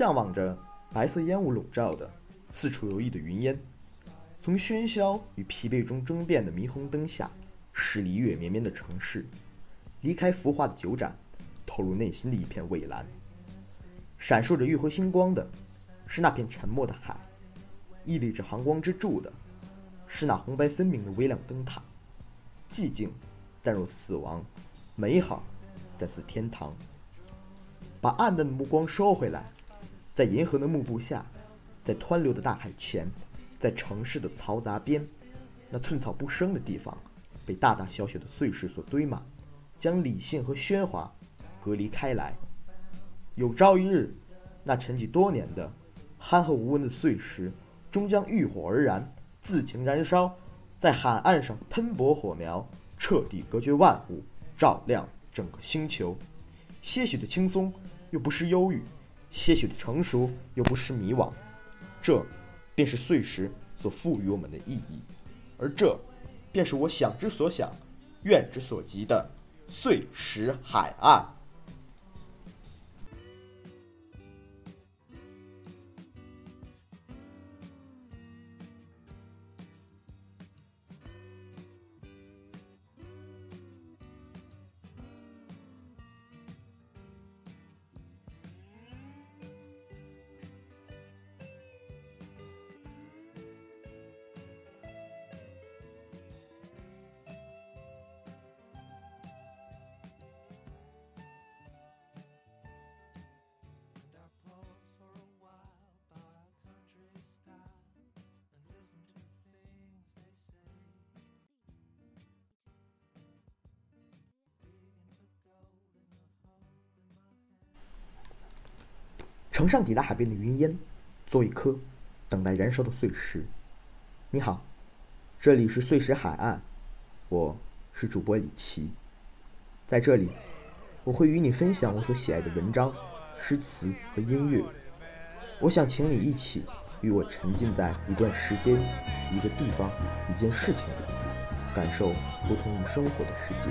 向往着白色烟雾笼罩的四处游弋的云烟，从喧嚣与疲惫中争辩的霓虹灯下，驶离月绵绵的城市，离开浮华的酒盏，透入内心的一片蔚蓝。闪烁着月辉星光的，是那片沉默的海；屹立着寒光之柱的，是那红白分明的微亮灯塔。寂静，淡若死亡；美好，但似天堂。把暗淡的目光收回来，在银河的幕布下，在湍流的大海前，在城市的嘈杂边，那寸草不生的地方，被大大小小的碎石所堆满，将理性和喧哗隔离开来。有朝一日，那沉寂多年的憨厚无闻的碎石，终将浴火而燃，自行燃烧，在海岸上喷薄火苗，彻底隔绝万物，照亮整个星球。些许的轻松。又不失忧郁，些许的成熟，又不失迷惘，这便是碎石所赋予我们的意义，而这，便是我想之所想，愿之所及的碎石海岸。乘上抵达海边的云烟，做一颗等待燃烧的碎石。你好，这里是碎石海岸，我是主播李琦。在这里，我会与你分享我所喜爱的文章、诗词和音乐。我想请你一起与我沉浸在一段时间、一个地方、一件事情里，感受不同于生活的世界。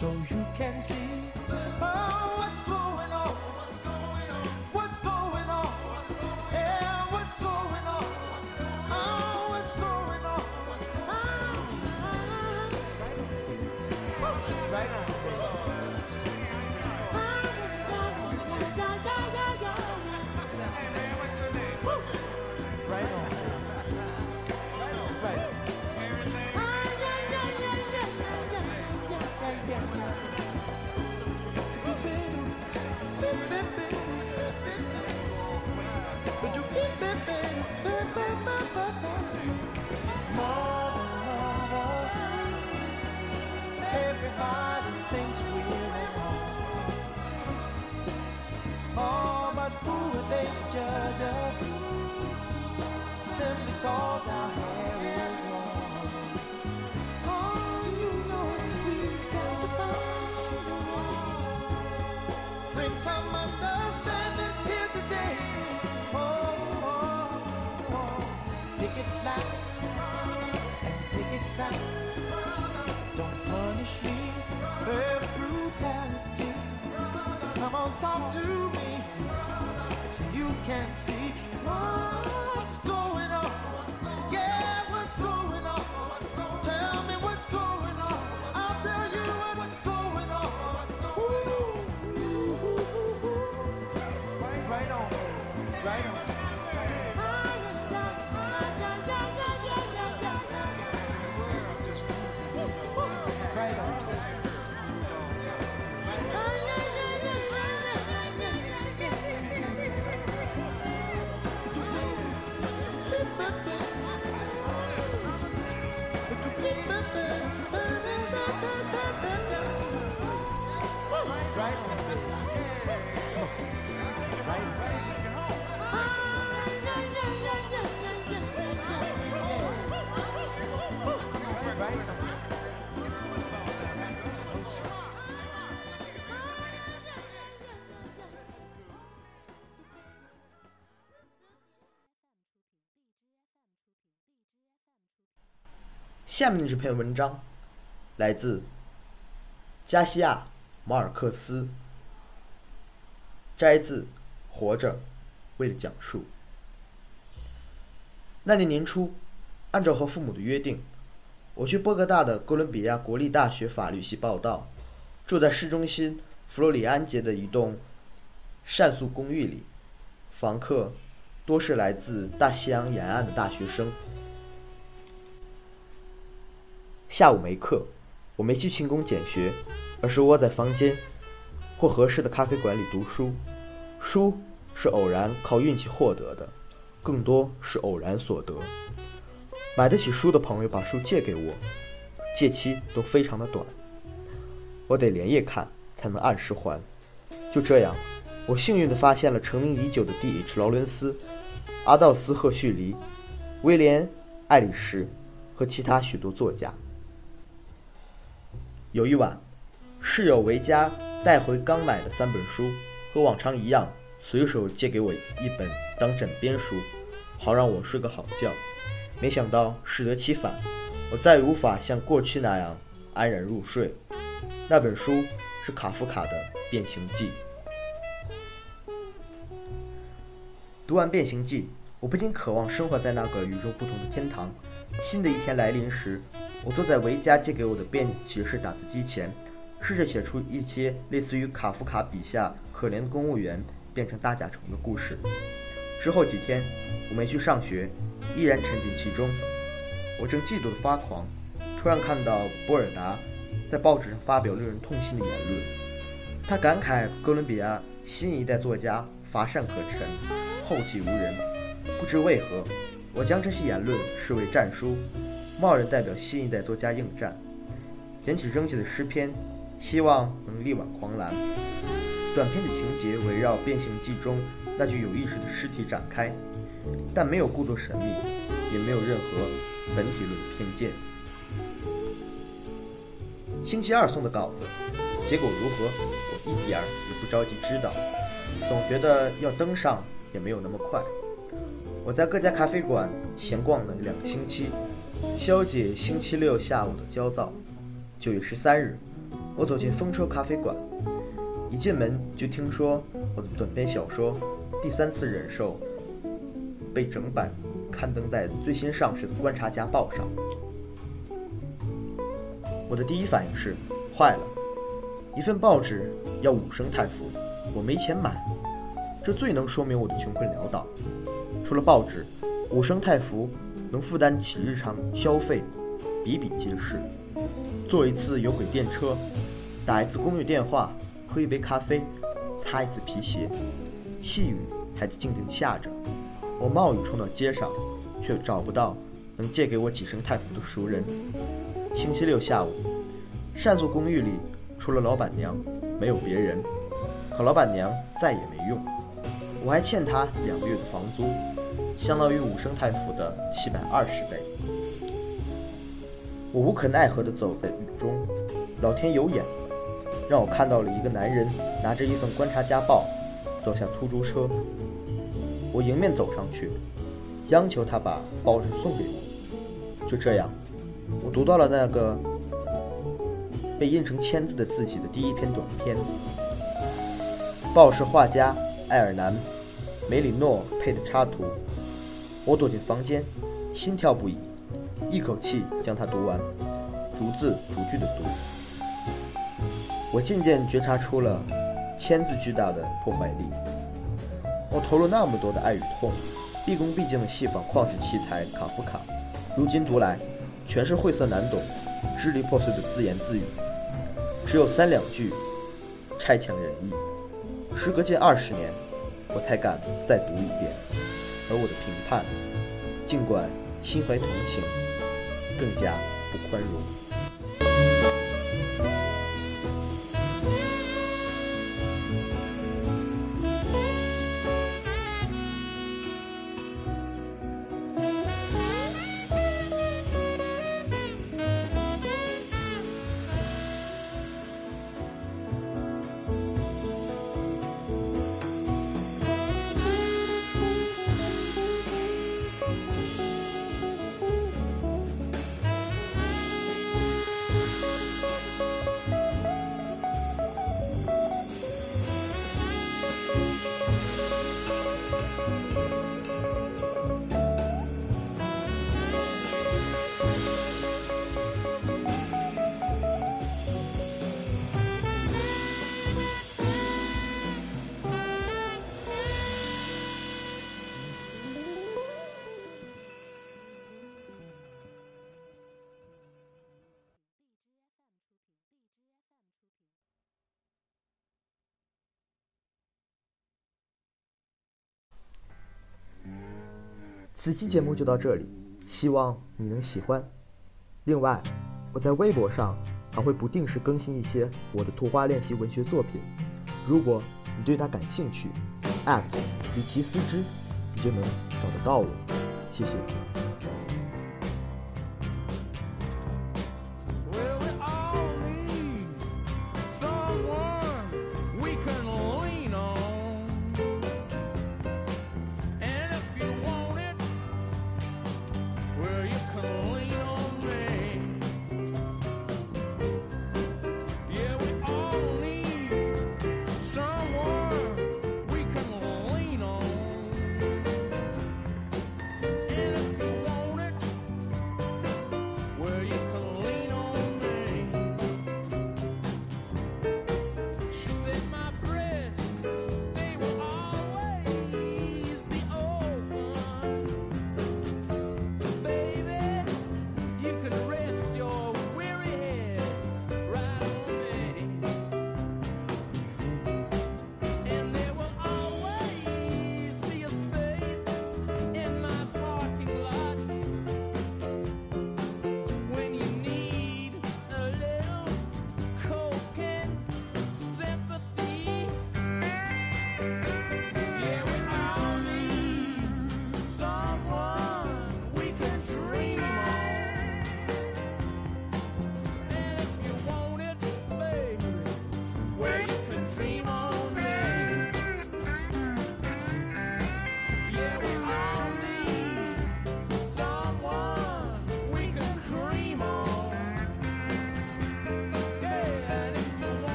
so you can see talk to me you can't see what's 下面这篇文章来自加西亚·马尔克斯，摘自《活着》，为了讲述。那年年初，按照和父母的约定，我去波哥大的哥伦比亚国立大学法律系报到，住在市中心弗洛里安街的一栋善宿公寓里，房客多是来自大西洋沿岸的大学生。下午没课，我没去勤工俭学，而是窝在房间或合适的咖啡馆里读书。书是偶然靠运气获得的，更多是偶然所得。买得起书的朋友把书借给我，借期都非常的短，我得连夜看才能按时还。就这样，我幸运地发现了成名已久的 D.H. 劳伦斯、阿道斯·赫胥黎、威廉·爱丽什和其他许多作家。有一晚，室友维嘉带回刚买的三本书，和往常一样，随手借给我一本当枕边书，好让我睡个好觉。没想到适得其反，我再也无法像过去那样安然入睡。那本书是卡夫卡的《变形记》。读完《变形记》，我不禁渴望生活在那个与众不同的天堂。新的一天来临时，我坐在维嘉借给我的便携式打字机前，试着写出一些类似于卡夫卡笔下可怜的公务员变成大甲虫的故事。之后几天，我没去上学，依然沉浸其中。我正嫉妒的发狂，突然看到波尔达在报纸上发表令人痛心的言论。他感慨哥伦比亚新一代作家乏善可陈，后继无人。不知为何，我将这些言论视为战书。贸然代表新一代作家应战，捡起扔弃的诗篇，希望能力挽狂澜。短篇的情节围绕《变形记》中那具有意识的尸体展开，但没有故作神秘，也没有任何本体论的偏见。星期二送的稿子，结果如何，我一点儿也不着急知道，总觉得要登上也没有那么快。我在各家咖啡馆闲逛了两个星期。消解星期六下午的焦躁。九月十三日，我走进风车咖啡馆，一进门就听说我的短篇小说《第三次忍受》被整版刊登在最新上市的《观察家报》上。我的第一反应是，坏了，一份报纸要五升泰铢，我没钱买，这最能说明我的穷困潦倒。除了报纸，五升泰铢。能负担起日常消费，比比皆是。坐一次有轨电车，打一次公寓电话，喝一杯咖啡，擦一次皮鞋，细雨还在静静下着。我冒雨冲到街上，却找不到能借给我几升泰铢的熟人。星期六下午，善宿公寓里除了老板娘，没有别人。可老板娘再也没用，我还欠她两个月的房租。相当于五升泰铢的七百二十倍。我无可奈何地走在雨中，老天有眼，让我看到了一个男人拿着一份《观察家报》走下出租车。我迎面走上去，央求他把报纸送给我。就这样，我读到了那个被印成签字的自己的第一篇短篇。报是画家埃尔南·梅里诺配的插图。我躲进房间，心跳不已，一口气将它读完，逐字逐句的读。我渐渐觉察出了签字巨大的破坏力。我投入那么多的爱与痛，毕恭毕敬地戏仿旷世奇才卡夫卡，如今读来，全是晦涩难懂、支离破碎的自言自语，只有三两句，差强人意。时隔近二十年，我才敢再读一遍，而我的评判，尽管心怀同情，更加不宽容。此期节目就到这里，希望你能喜欢。另外，我在微博上还会不定时更新一些我的图画练习文学作品，如果你对它感兴趣，at 李奇思之，你就能找得到我。谢谢。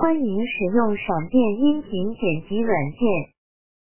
欢迎使用闪电音频剪辑软件。